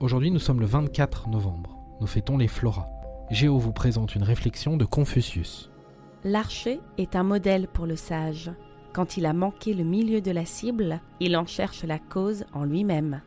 Aujourd'hui, nous sommes le 24 novembre. Nous fêtons les Floras. Géo vous présente une réflexion de Confucius. L'archer est un modèle pour le sage. Quand il a manqué le milieu de la cible, il en cherche la cause en lui-même.